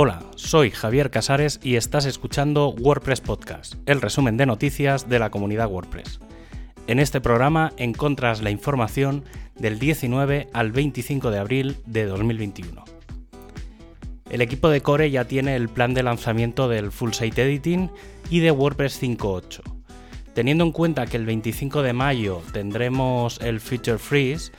Hola, soy Javier Casares y estás escuchando WordPress Podcast, el resumen de noticias de la comunidad WordPress. En este programa encontras la información del 19 al 25 de abril de 2021. El equipo de Core ya tiene el plan de lanzamiento del Full Site Editing y de WordPress 5.8. Teniendo en cuenta que el 25 de mayo tendremos el Feature Freeze,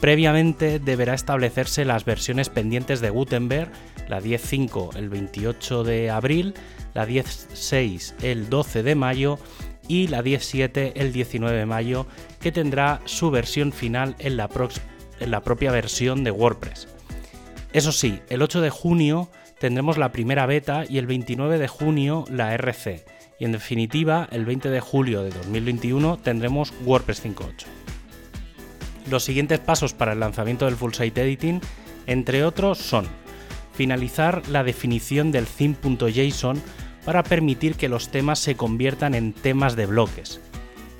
previamente deberá establecerse las versiones pendientes de Gutenberg, la 10.5 el 28 de abril, la 10.6 el 12 de mayo y la 10.7 el 19 de mayo, que tendrá su versión final en la, propia versión de WordPress. Eso sí, el 8 de junio tendremos la primera beta y el 29 de junio la RC. Y en definitiva, el 20 de julio de 2021 tendremos WordPress 5.8. Los siguientes pasos para el lanzamiento del Full Site Editing, entre otros, son finalizar la definición del theme.json para permitir que los temas se conviertan en temas de bloques,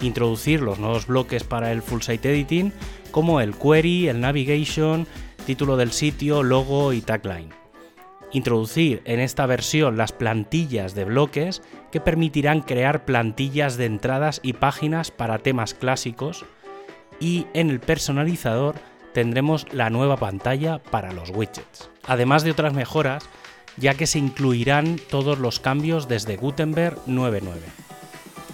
introducir los nuevos bloques para el Full Site Editing como el query, el navigation, título del sitio, logo y tagline. Introducir en esta versión las plantillas de bloques que permitirán crear plantillas de entradas y páginas para temas clásicos, y en el personalizador tendremos la nueva pantalla para los widgets. Además de otras mejoras, ya que se incluirán todos los cambios desde Gutenberg 9.9.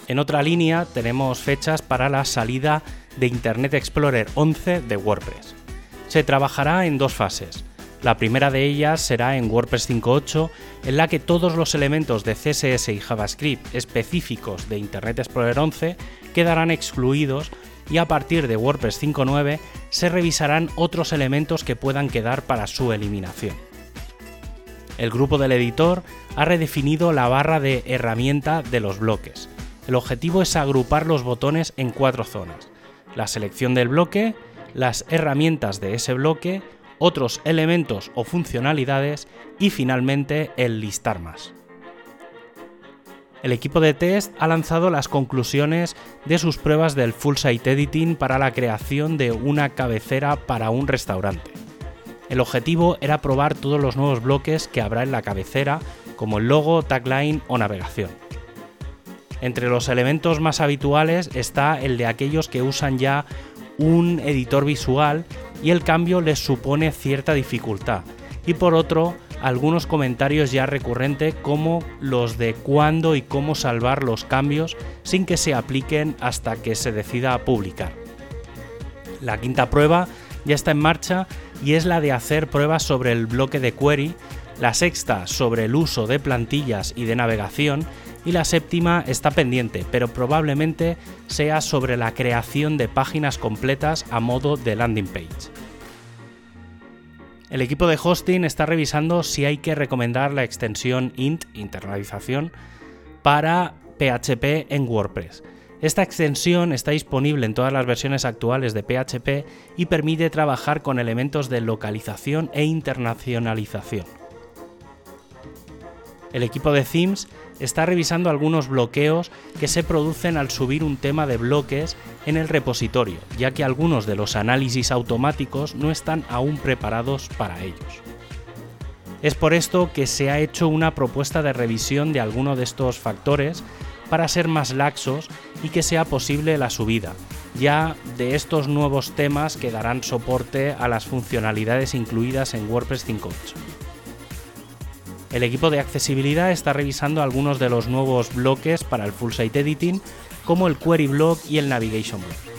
En otra línea tenemos fechas para la salida de Internet Explorer 11 de WordPress. Se trabajará en dos fases. La primera de ellas será en WordPress 5.8, en la que todos los elementos de CSS y JavaScript específicos de Internet Explorer 11 quedarán excluidos y a partir de WordPress 5.9 se revisarán otros elementos que puedan quedar para su eliminación. El grupo del editor ha redefinido la barra de herramienta de los bloques. El objetivo es agrupar los botones en cuatro zonas. La selección del bloque, las herramientas de ese bloque, otros elementos o funcionalidades y finalmente el listar más el equipo de test ha lanzado las conclusiones de sus pruebas del Full Site Editing para la creación de una cabecera para un restaurante. El objetivo era probar todos los nuevos bloques que habrá en la cabecera, como el logo, tagline o navegación. Entre los elementos más habituales está el de aquellos que usan ya un editor visual y el cambio les supone cierta dificultad. Y por otro, algunos comentarios ya recurrentes como los de cuándo y cómo salvar los cambios sin que se apliquen hasta que se decida publicar. La quinta prueba ya está en marcha y es la de hacer pruebas sobre el bloque de query, la sexta sobre el uso de plantillas y de navegación y la séptima está pendiente, pero probablemente sea sobre la creación de páginas completas a modo de landing page. El equipo de hosting está revisando si hay que recomendar la extensión int, internalización, para PHP en WordPress. Esta extensión está disponible en todas las versiones actuales de PHP y permite trabajar con elementos de localización e internacionalización. El equipo de themes está revisando algunos bloqueos que se producen al subir un tema de bloques en el repositorio, ya que algunos de los análisis automáticos no están aún preparados para ellos. Es por esto que se ha hecho una propuesta de revisión de alguno de estos factores para ser más laxos y que sea posible la subida, ya de estos nuevos temas que darán soporte a las funcionalidades incluidas en WordPress 5.8. El equipo de accesibilidad está revisando algunos de los nuevos bloques para el Full Site Editing, como el Query Block y el Navigation Block.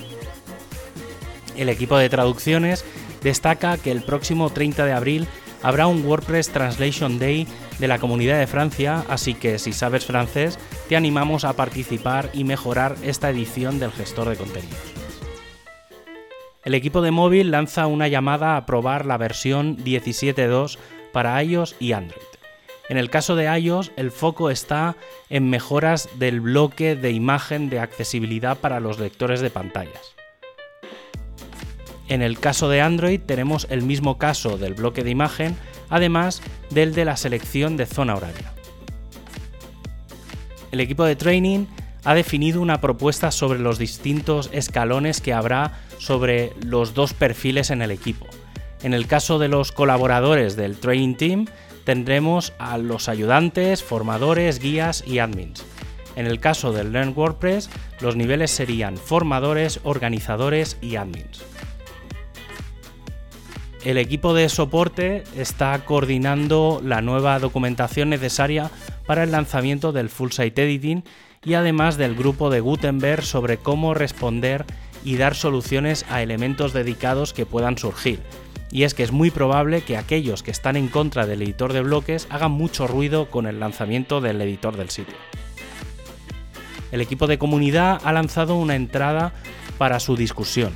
El equipo de traducciones destaca que el próximo 30 de abril habrá un WordPress Translation Day de la Comunidad de Francia, así que si sabes francés, te animamos a participar y mejorar esta edición del gestor de contenidos. El equipo de móvil lanza una llamada a probar la versión 17.2 para iOS y Android. En el caso de iOS, el foco está en mejoras del bloque de imagen de accesibilidad para los lectores de pantallas. En el caso de Android tenemos el mismo caso del bloque de imagen, además del de la selección de zona horaria. El equipo de training ha definido una propuesta sobre los distintos escalones que habrá sobre los dos perfiles en el equipo. En el caso de los colaboradores del training team, tendremos a los ayudantes, formadores, guías y admins. En el caso del Learn WordPress, los niveles serían formadores, organizadores y admins. El equipo de soporte está coordinando la nueva documentación necesaria para el lanzamiento del Full Site Editing y además del grupo de Gutenberg sobre cómo responder y dar soluciones a elementos dedicados que puedan surgir. Y es que es muy probable que aquellos que están en contra del editor de bloques hagan mucho ruido con el lanzamiento del editor del sitio. El equipo de comunidad ha lanzado una entrada para su discusión.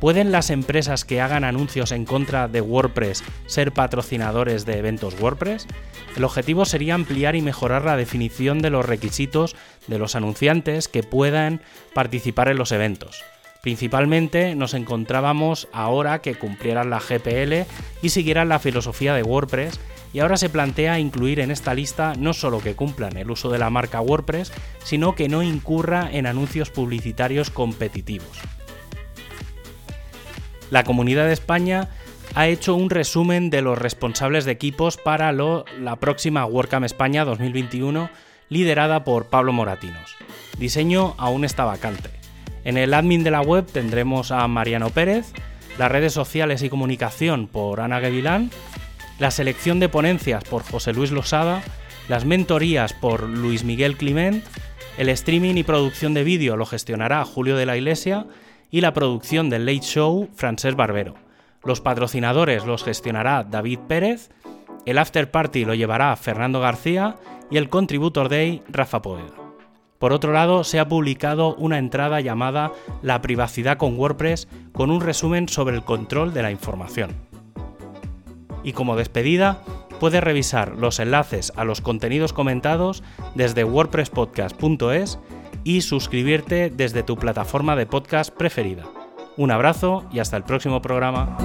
¿Pueden las empresas que hagan anuncios en contra de WordPress ser patrocinadores de eventos WordPress? El objetivo sería ampliar y mejorar la definición de los requisitos de los anunciantes que puedan participar en los eventos. Principalmente nos encontrábamos ahora que cumplieran la GPL y siguieran la filosofía de WordPress y ahora se plantea incluir en esta lista no solo que cumplan el uso de la marca WordPress, sino que no incurra en anuncios publicitarios competitivos. La Comunidad de España ha hecho un resumen de los responsables de equipos para la próxima WordCamp España 2021 liderada por Pablo Moratinos. Diseño aún está vacante. En el admin de la web tendremos a Mariano Pérez, las redes sociales y comunicación por Ana Gavilán, la selección de ponencias por José Luis Losada, las mentorías por Luis Miguel Climent, el streaming y producción de vídeo lo gestionará Julio de la Iglesia y la producción del Late Show Francés Barbero. Los patrocinadores los gestionará David Pérez, el After Party lo llevará Fernando García y el Contributor Day Rafa Poeda. Por otro lado, se ha publicado una entrada llamada La privacidad con WordPress con un resumen sobre el control de la información. Y como despedida, puedes revisar los enlaces a los contenidos comentados desde wordpresspodcast.es y suscribirte desde tu plataforma de podcast preferida. Un abrazo y hasta el próximo programa.